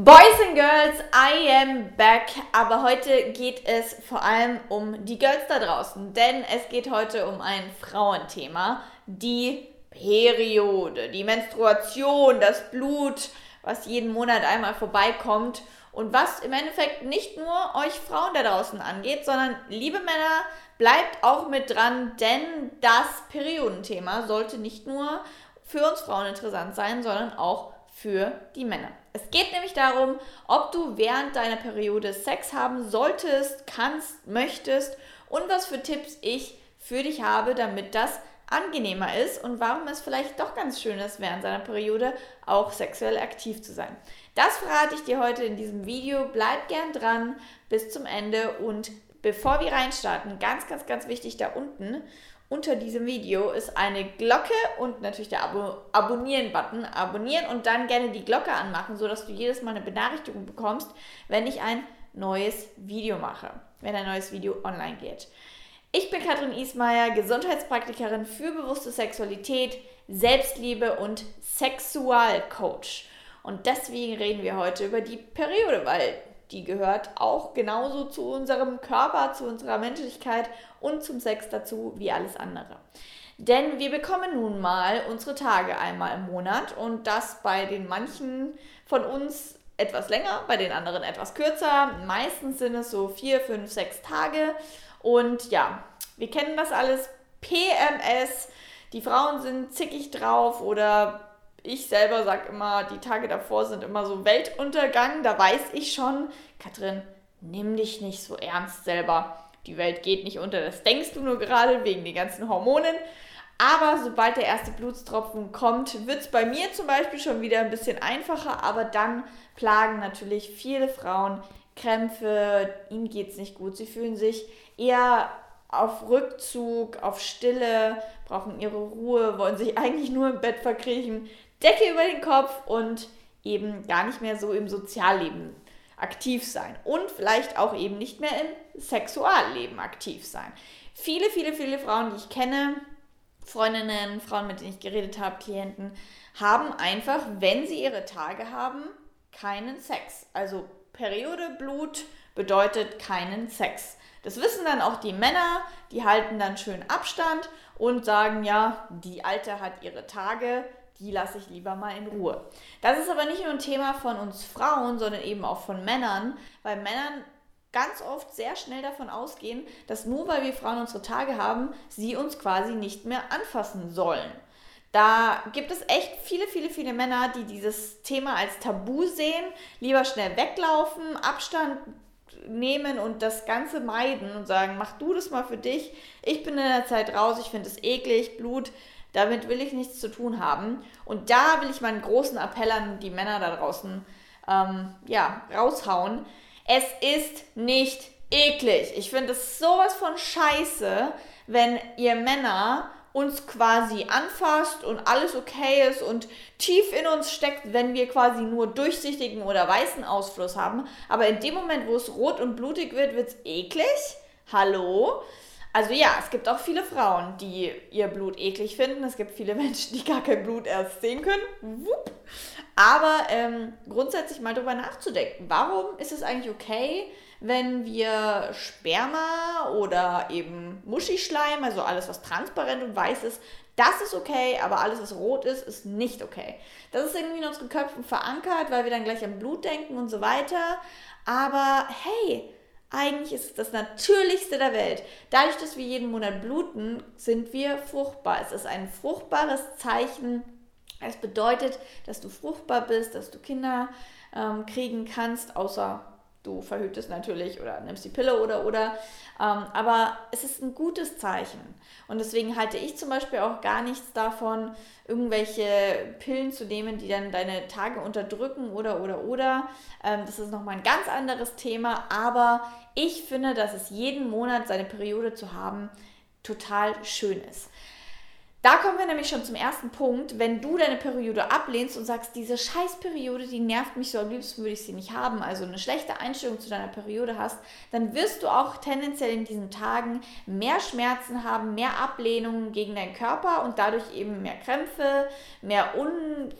Boys and Girls, I am back. Aber heute geht es vor allem um die Girls da draußen, denn es geht heute um ein Frauenthema, die Periode, die Menstruation, das Blut, was jeden Monat einmal vorbeikommt. Und was im Endeffekt nicht nur euch Frauen da draußen angeht, sondern liebe Männer, bleibt auch mit dran, denn das Periodenthema sollte nicht nur für uns Frauen interessant sein, sondern auch für die Männer. Es geht nämlich darum, ob du während deiner Periode Sex haben solltest, kannst, möchtest und was für Tipps ich für dich habe, damit das angenehmer ist und warum es vielleicht doch ganz schön ist, während seiner Periode auch sexuell aktiv zu sein. Das verrate ich dir heute in diesem Video. Bleib gern dran bis zum Ende und bevor wir reinstarten, ganz, ganz, ganz wichtig da unten unter diesem Video ist eine Glocke und natürlich der Abo Abonnieren-Button. Abonnieren und dann gerne die Glocke anmachen, sodass du jedes Mal eine Benachrichtigung bekommst, wenn ich ein neues Video mache, wenn ein neues Video online geht. Ich bin Katrin Ismaier, Gesundheitspraktikerin für bewusste Sexualität, Selbstliebe und Sexualcoach. Und deswegen reden wir heute über die Periode, weil die gehört auch genauso zu unserem Körper, zu unserer Menschlichkeit und zum Sex dazu wie alles andere. Denn wir bekommen nun mal unsere Tage einmal im Monat und das bei den manchen von uns etwas länger, bei den anderen etwas kürzer. Meistens sind es so vier, fünf, sechs Tage. Und ja, wir kennen das alles. PMS, die Frauen sind zickig drauf oder ich selber sage immer, die Tage davor sind immer so Weltuntergang. Da weiß ich schon, Katrin, nimm dich nicht so ernst selber. Die Welt geht nicht unter, das denkst du nur gerade wegen den ganzen Hormonen. Aber sobald der erste Blutstropfen kommt, wird es bei mir zum Beispiel schon wieder ein bisschen einfacher. Aber dann plagen natürlich viele Frauen Krämpfe, ihnen geht es nicht gut. Sie fühlen sich eher auf Rückzug, auf Stille, brauchen ihre Ruhe, wollen sich eigentlich nur im Bett verkriechen. Decke über den Kopf und eben gar nicht mehr so im Sozialleben aktiv sein und vielleicht auch eben nicht mehr im Sexualleben aktiv sein. Viele, viele, viele Frauen, die ich kenne, Freundinnen, Frauen, mit denen ich geredet habe, Klienten, haben einfach, wenn sie ihre Tage haben, keinen Sex. Also Periode, Blut bedeutet keinen Sex. Das wissen dann auch die Männer, die halten dann schön Abstand und sagen, ja, die Alte hat ihre Tage, die lasse ich lieber mal in Ruhe. Das ist aber nicht nur ein Thema von uns Frauen, sondern eben auch von Männern, weil Männern ganz oft sehr schnell davon ausgehen, dass nur weil wir Frauen unsere Tage haben, sie uns quasi nicht mehr anfassen sollen. Da gibt es echt viele, viele, viele Männer, die dieses Thema als Tabu sehen, lieber schnell weglaufen, Abstand nehmen und das Ganze meiden und sagen, mach du das mal für dich. Ich bin in der Zeit raus, ich finde es eklig, Blut damit will ich nichts zu tun haben. Und da will ich meinen großen Appell an die Männer da draußen ähm, ja, raushauen. Es ist nicht eklig. Ich finde es sowas von scheiße, wenn ihr Männer uns quasi anfasst und alles okay ist und tief in uns steckt, wenn wir quasi nur durchsichtigen oder weißen Ausfluss haben. Aber in dem Moment, wo es rot und blutig wird, wird es eklig. Hallo? Also ja, es gibt auch viele Frauen, die ihr Blut eklig finden. Es gibt viele Menschen, die gar kein Blut erst sehen können. Wupp. Aber ähm, grundsätzlich mal darüber nachzudenken, warum ist es eigentlich okay, wenn wir Sperma oder eben Muschischleim, also alles, was transparent und weiß ist, das ist okay, aber alles, was rot ist, ist nicht okay. Das ist irgendwie in unseren Köpfen verankert, weil wir dann gleich an Blut denken und so weiter. Aber hey, eigentlich ist es das Natürlichste der Welt. Dadurch, dass wir jeden Monat bluten, sind wir fruchtbar. Es ist ein fruchtbares Zeichen. Es bedeutet, dass du fruchtbar bist, dass du Kinder ähm, kriegen kannst, außer du verhütest natürlich oder nimmst die Pille oder oder. Ähm, aber es ist ein gutes Zeichen. Und deswegen halte ich zum Beispiel auch gar nichts davon, irgendwelche Pillen zu nehmen, die dann deine Tage unterdrücken oder oder oder. Ähm, das ist nochmal ein ganz anderes Thema. Aber ich finde, dass es jeden Monat seine Periode zu haben total schön ist. Da kommen wir nämlich schon zum ersten Punkt. Wenn du deine Periode ablehnst und sagst, diese Scheißperiode, die nervt mich so, am liebsten würde ich sie nicht haben, also eine schlechte Einstellung zu deiner Periode hast, dann wirst du auch tendenziell in diesen Tagen mehr Schmerzen haben, mehr Ablehnungen gegen deinen Körper und dadurch eben mehr Krämpfe, mehr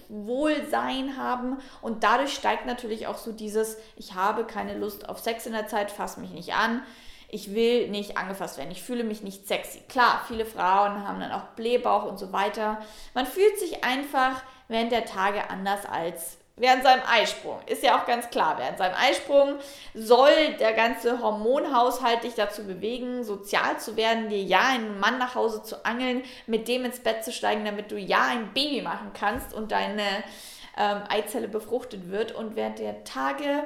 Unwohlsein haben und dadurch steigt natürlich auch so dieses, ich habe keine Lust auf Sex in der Zeit, fass mich nicht an ich will nicht angefasst werden, ich fühle mich nicht sexy. Klar, viele Frauen haben dann auch Blähbauch und so weiter. Man fühlt sich einfach während der Tage anders als während seinem Eisprung. Ist ja auch ganz klar, während seinem Eisprung soll der ganze Hormonhaushalt dich dazu bewegen, sozial zu werden, dir ja einen Mann nach Hause zu angeln, mit dem ins Bett zu steigen, damit du ja ein Baby machen kannst und deine ähm, Eizelle befruchtet wird. Und während der Tage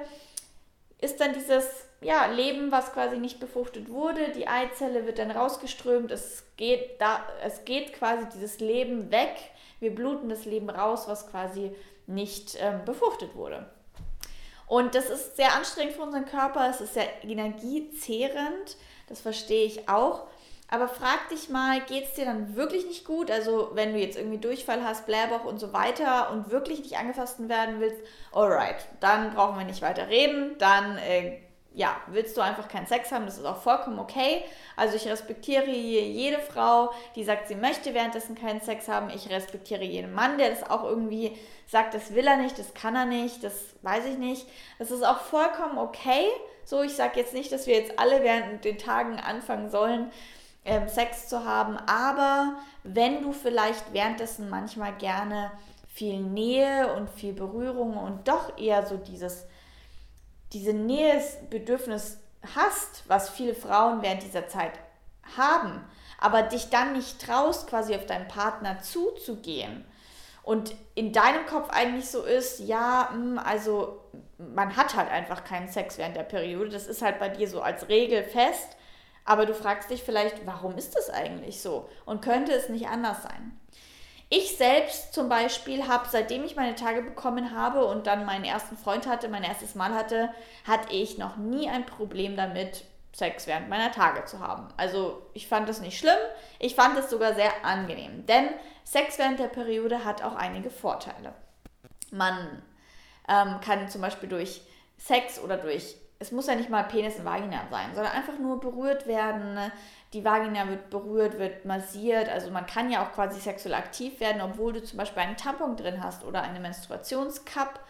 ist dann dieses ja, Leben, was quasi nicht befruchtet wurde. Die Eizelle wird dann rausgeströmt. Es geht, da, es geht quasi dieses Leben weg. Wir bluten das Leben raus, was quasi nicht ähm, befruchtet wurde. Und das ist sehr anstrengend für unseren Körper. Es ist sehr energiezehrend. Das verstehe ich auch. Aber frag dich mal, geht es dir dann wirklich nicht gut? Also wenn du jetzt irgendwie Durchfall hast, Blähbauch und so weiter und wirklich nicht angefasst werden willst, alright, dann brauchen wir nicht weiter reden. Dann äh, ja, willst du einfach keinen Sex haben, das ist auch vollkommen okay. Also ich respektiere jede Frau, die sagt, sie möchte währenddessen keinen Sex haben. Ich respektiere jeden Mann, der das auch irgendwie sagt, das will er nicht, das kann er nicht, das weiß ich nicht. Das ist auch vollkommen okay. So, ich sage jetzt nicht, dass wir jetzt alle während den Tagen anfangen sollen, ähm, Sex zu haben, aber wenn du vielleicht währenddessen manchmal gerne viel Nähe und viel Berührung und doch eher so dieses diese Nähebedürfnis hast, was viele Frauen während dieser Zeit haben, aber dich dann nicht traust, quasi auf deinen Partner zuzugehen und in deinem Kopf eigentlich so ist, ja, hm, also man hat halt einfach keinen Sex während der Periode, das ist halt bei dir so als Regel fest, aber du fragst dich vielleicht, warum ist das eigentlich so? Und könnte es nicht anders sein? Ich selbst zum Beispiel habe, seitdem ich meine Tage bekommen habe und dann meinen ersten Freund hatte, mein erstes Mal hatte, hatte ich noch nie ein Problem damit, Sex während meiner Tage zu haben. Also ich fand das nicht schlimm, ich fand es sogar sehr angenehm, denn Sex während der Periode hat auch einige Vorteile. Man ähm, kann zum Beispiel durch Sex oder durch, es muss ja nicht mal Penis und Vagina sein, sondern einfach nur berührt werden, die Vagina wird berührt, wird massiert. Also man kann ja auch quasi sexuell aktiv werden, obwohl du zum Beispiel einen Tampon drin hast oder eine Menstruationscup.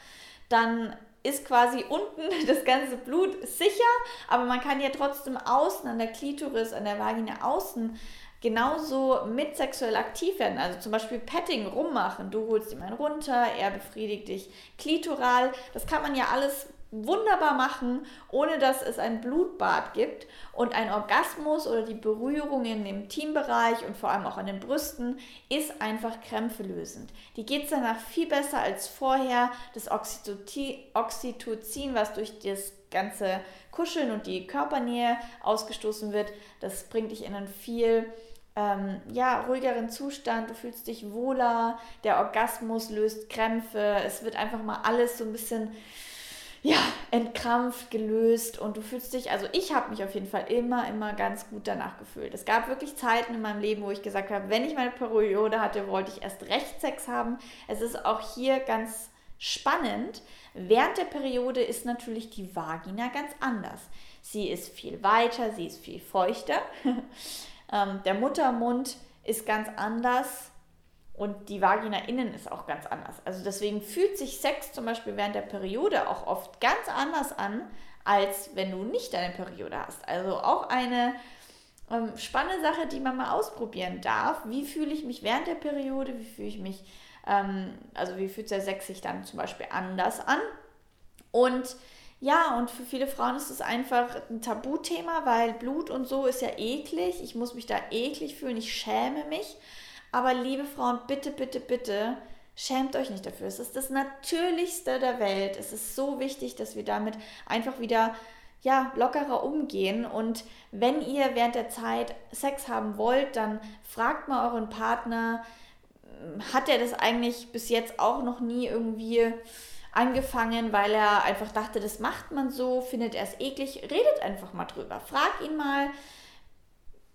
Dann ist quasi unten das ganze Blut sicher, aber man kann ja trotzdem außen an der Klitoris, an der Vagina außen genauso mit sexuell aktiv werden. Also zum Beispiel Petting rummachen. Du holst ihm einen runter, er befriedigt dich klitoral. Das kann man ja alles wunderbar machen, ohne dass es ein Blutbad gibt. Und ein Orgasmus oder die Berührung in dem Teambereich und vor allem auch an den Brüsten ist einfach krämpfelösend. Die geht danach viel besser als vorher. Das Oxytocin, was durch das ganze Kuscheln und die Körpernähe ausgestoßen wird, das bringt dich in einen viel ähm, ja, ruhigeren Zustand, du fühlst dich wohler, der Orgasmus löst Krämpfe, es wird einfach mal alles so ein bisschen ja, entkrampft, gelöst und du fühlst dich, also ich habe mich auf jeden Fall immer, immer ganz gut danach gefühlt. Es gab wirklich Zeiten in meinem Leben, wo ich gesagt habe, wenn ich meine Periode hatte, wollte ich erst recht Sex haben. Es ist auch hier ganz spannend. Während der Periode ist natürlich die Vagina ganz anders. Sie ist viel weiter, sie ist viel feuchter. ähm, der Muttermund ist ganz anders und die Vagina innen ist auch ganz anders. Also deswegen fühlt sich Sex zum Beispiel während der Periode auch oft ganz anders an, als wenn du nicht deine Periode hast. Also auch eine ähm, spannende Sache, die man mal ausprobieren darf. Wie fühle ich mich während der Periode? Wie fühle ich mich, ähm, also wie fühlt der Sex sich dann zum Beispiel anders an? Und ja, und für viele Frauen ist es einfach ein Tabuthema, weil Blut und so ist ja eklig. Ich muss mich da eklig fühlen, ich schäme mich. Aber liebe Frauen, bitte, bitte, bitte, schämt euch nicht dafür. Es ist das Natürlichste der Welt. Es ist so wichtig, dass wir damit einfach wieder ja, lockerer umgehen. Und wenn ihr während der Zeit Sex haben wollt, dann fragt mal euren Partner, hat er das eigentlich bis jetzt auch noch nie irgendwie angefangen, weil er einfach dachte, das macht man so, findet er es eklig, redet einfach mal drüber. Frag ihn mal,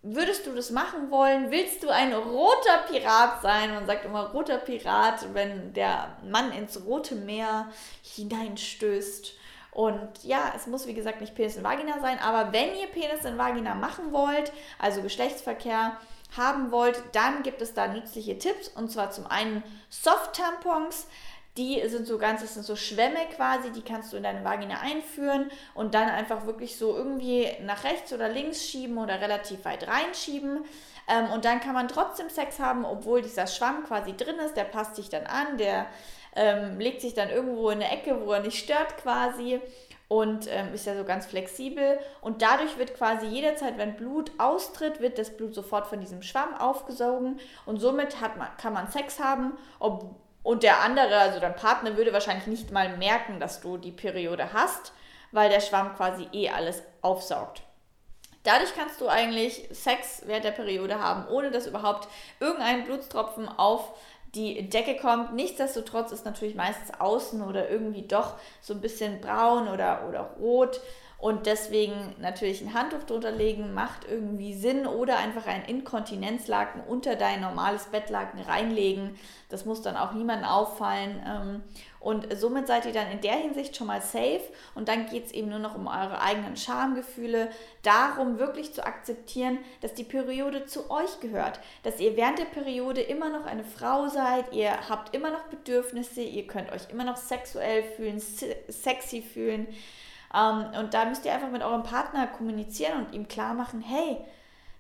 Würdest du das machen wollen? Willst du ein roter Pirat sein? Man sagt immer roter Pirat, wenn der Mann ins rote Meer hineinstößt. Und ja, es muss wie gesagt nicht Penis in Vagina sein, aber wenn ihr Penis in Vagina machen wollt, also Geschlechtsverkehr haben wollt, dann gibt es da nützliche Tipps. Und zwar zum einen Soft-Tampons. Die sind so ganz, das sind so Schwämme quasi, die kannst du in deine Vagina einführen und dann einfach wirklich so irgendwie nach rechts oder links schieben oder relativ weit reinschieben. Ähm, und dann kann man trotzdem Sex haben, obwohl dieser Schwamm quasi drin ist. Der passt sich dann an, der ähm, legt sich dann irgendwo in eine Ecke, wo er nicht stört quasi und ähm, ist ja so ganz flexibel. Und dadurch wird quasi jederzeit, wenn Blut austritt, wird das Blut sofort von diesem Schwamm aufgesogen und somit hat man, kann man Sex haben, ob, und der andere, also dein Partner, würde wahrscheinlich nicht mal merken, dass du die Periode hast, weil der Schwamm quasi eh alles aufsaugt. Dadurch kannst du eigentlich Sex während der Periode haben, ohne dass überhaupt irgendein Blutstropfen auf die Decke kommt. Nichtsdestotrotz ist natürlich meistens außen oder irgendwie doch so ein bisschen braun oder, oder rot. Und deswegen natürlich ein Handtuch drunter legen macht irgendwie Sinn oder einfach ein Inkontinenzlaken unter dein normales Bettlaken reinlegen. Das muss dann auch niemandem auffallen. Ähm, und somit seid ihr dann in der Hinsicht schon mal safe. Und dann geht es eben nur noch um eure eigenen Schamgefühle. Darum wirklich zu akzeptieren, dass die Periode zu euch gehört. Dass ihr während der Periode immer noch eine Frau seid. Ihr habt immer noch Bedürfnisse. Ihr könnt euch immer noch sexuell fühlen, sexy fühlen. Ähm, und da müsst ihr einfach mit eurem Partner kommunizieren und ihm klar machen, hey,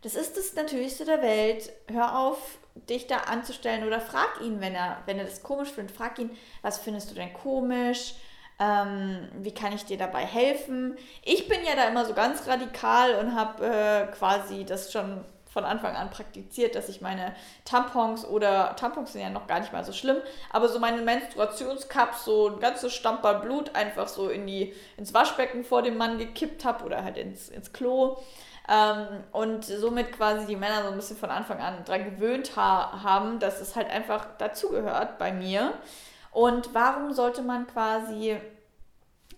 das ist das Natürlichste der Welt. Hör auf, dich da anzustellen oder frag ihn, wenn er, wenn er das komisch findet, frag ihn, was findest du denn komisch? Ähm, wie kann ich dir dabei helfen? Ich bin ja da immer so ganz radikal und habe äh, quasi das schon von Anfang an praktiziert, dass ich meine Tampons oder Tampons sind ja noch gar nicht mal so schlimm, aber so meine Menstruationscups, so ein ganzes Stamperl Blut einfach so in die, ins Waschbecken vor dem Mann gekippt habe oder halt ins, ins Klo. Ähm, und somit quasi die Männer so ein bisschen von Anfang an dran gewöhnt ha haben, dass es halt einfach dazugehört bei mir. Und warum sollte man quasi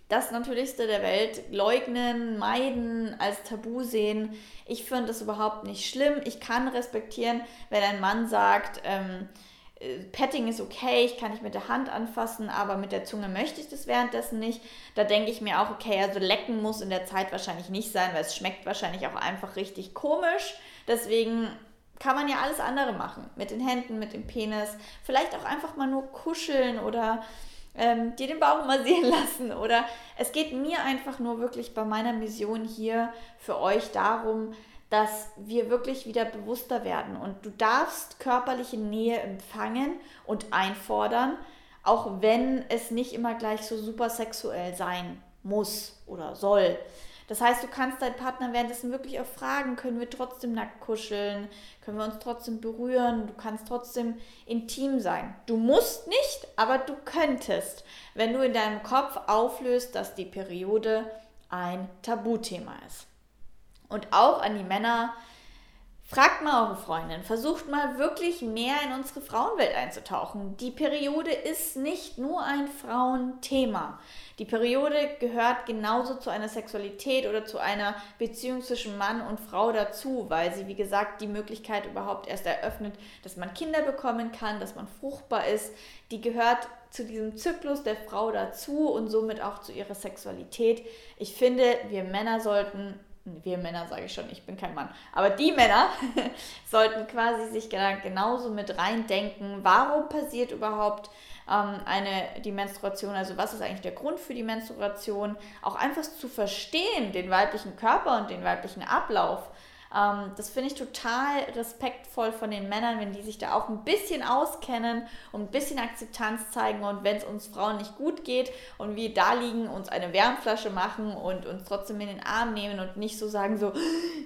das Natürlichste der Welt leugnen, meiden, als Tabu sehen. Ich finde das überhaupt nicht schlimm. Ich kann respektieren, wenn ein Mann sagt, ähm, äh, Petting ist okay, ich kann nicht mit der Hand anfassen, aber mit der Zunge möchte ich das währenddessen nicht. Da denke ich mir auch, okay, also lecken muss in der Zeit wahrscheinlich nicht sein, weil es schmeckt wahrscheinlich auch einfach richtig komisch. Deswegen kann man ja alles andere machen. Mit den Händen, mit dem Penis. Vielleicht auch einfach mal nur kuscheln oder ähm, dir den Bauch massieren lassen. Oder es geht mir einfach nur wirklich bei meiner Mission hier für euch darum, dass wir wirklich wieder bewusster werden. Und du darfst körperliche Nähe empfangen und einfordern, auch wenn es nicht immer gleich so super sexuell sein muss oder soll. Das heißt, du kannst deinen Partner währenddessen wirklich auch fragen, können wir trotzdem nackt kuscheln, können wir uns trotzdem berühren, du kannst trotzdem intim sein. Du musst nicht, aber du könntest, wenn du in deinem Kopf auflöst, dass die Periode ein Tabuthema ist. Und auch an die Männer, Fragt mal eure Freundin, versucht mal wirklich mehr in unsere Frauenwelt einzutauchen. Die Periode ist nicht nur ein Frauenthema. Die Periode gehört genauso zu einer Sexualität oder zu einer Beziehung zwischen Mann und Frau dazu, weil sie, wie gesagt, die Möglichkeit überhaupt erst eröffnet, dass man Kinder bekommen kann, dass man fruchtbar ist. Die gehört zu diesem Zyklus der Frau dazu und somit auch zu ihrer Sexualität. Ich finde, wir Männer sollten wir Männer sage ich schon, ich bin kein Mann, aber die Männer sollten quasi sich genauso mit reindenken, warum passiert überhaupt ähm, eine, die Menstruation, also was ist eigentlich der Grund für die Menstruation, auch einfach zu verstehen, den weiblichen Körper und den weiblichen Ablauf ähm, das finde ich total respektvoll von den Männern, wenn die sich da auch ein bisschen auskennen und ein bisschen Akzeptanz zeigen und wenn es uns Frauen nicht gut geht und wir da liegen, uns eine Wärmflasche machen und uns trotzdem in den Arm nehmen und nicht so sagen so,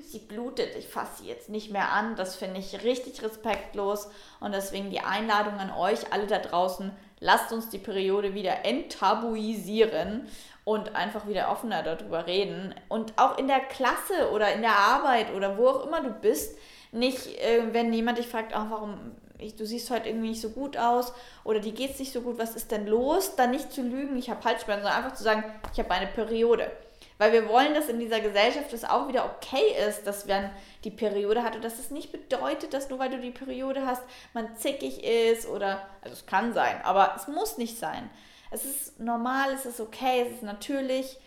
sie blutet, ich fasse sie jetzt nicht mehr an. Das finde ich richtig respektlos und deswegen die Einladung an euch alle da draußen, lasst uns die Periode wieder enttabuisieren und einfach wieder offener darüber reden. Und auch in der Klasse oder in der Arbeit oder wo auch immer du bist, nicht, äh, wenn jemand dich fragt, oh, warum, ich, du siehst heute irgendwie nicht so gut aus oder die geht es nicht so gut, was ist denn los? Dann nicht zu lügen, ich habe Halsschmerzen, sondern einfach zu sagen, ich habe eine Periode. Weil wir wollen, dass in dieser Gesellschaft es auch wieder okay ist, dass man die Periode hat und dass es nicht bedeutet, dass nur weil du die Periode hast, man zickig ist oder, also es kann sein, aber es muss nicht sein. Es ist normal, es ist okay, es ist natürlich.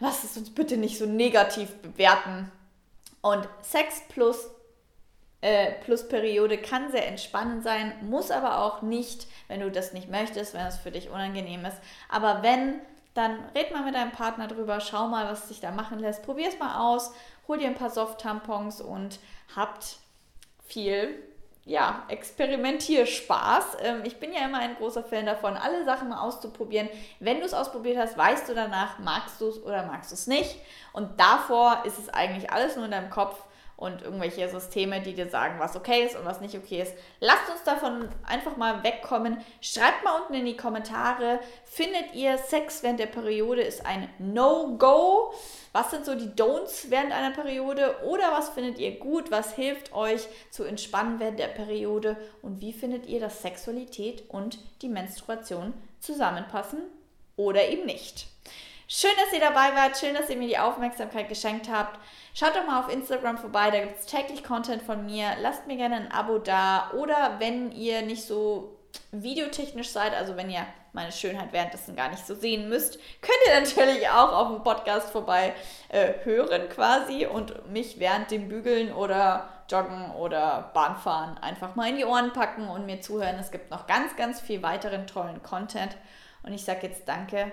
Lass es uns bitte nicht so negativ bewerten. Und Sex plus, äh, plus Periode kann sehr entspannend sein, muss aber auch nicht, wenn du das nicht möchtest, wenn es für dich unangenehm ist. Aber wenn, dann red mal mit deinem Partner drüber, schau mal, was sich da machen lässt. Probier es mal aus, hol dir ein paar Soft-Tampons und habt viel ja, Experimentierspaß. Ähm, ich bin ja immer ein großer Fan davon, alle Sachen mal auszuprobieren. Wenn du es ausprobiert hast, weißt du danach, magst du es oder magst du es nicht. Und davor ist es eigentlich alles nur in deinem Kopf und irgendwelche Systeme, die dir sagen, was okay ist und was nicht okay ist. Lasst uns davon einfach mal wegkommen. Schreibt mal unten in die Kommentare, findet ihr Sex während der Periode ist ein No-Go? Was sind so die Don'ts während einer Periode? Oder was findet ihr gut? Was hilft euch zu entspannen während der Periode? Und wie findet ihr, dass Sexualität und die Menstruation zusammenpassen oder eben nicht? Schön, dass ihr dabei wart. Schön, dass ihr mir die Aufmerksamkeit geschenkt habt. Schaut doch mal auf Instagram vorbei, da gibt es täglich Content von mir. Lasst mir gerne ein Abo da. Oder wenn ihr nicht so videotechnisch seid, also wenn ihr meine Schönheit währenddessen gar nicht so sehen müsst, könnt ihr natürlich auch auf dem Podcast vorbei äh, hören quasi und mich während dem Bügeln oder Joggen oder Bahnfahren einfach mal in die Ohren packen und mir zuhören. Es gibt noch ganz, ganz viel weiteren tollen Content. Und ich sage jetzt danke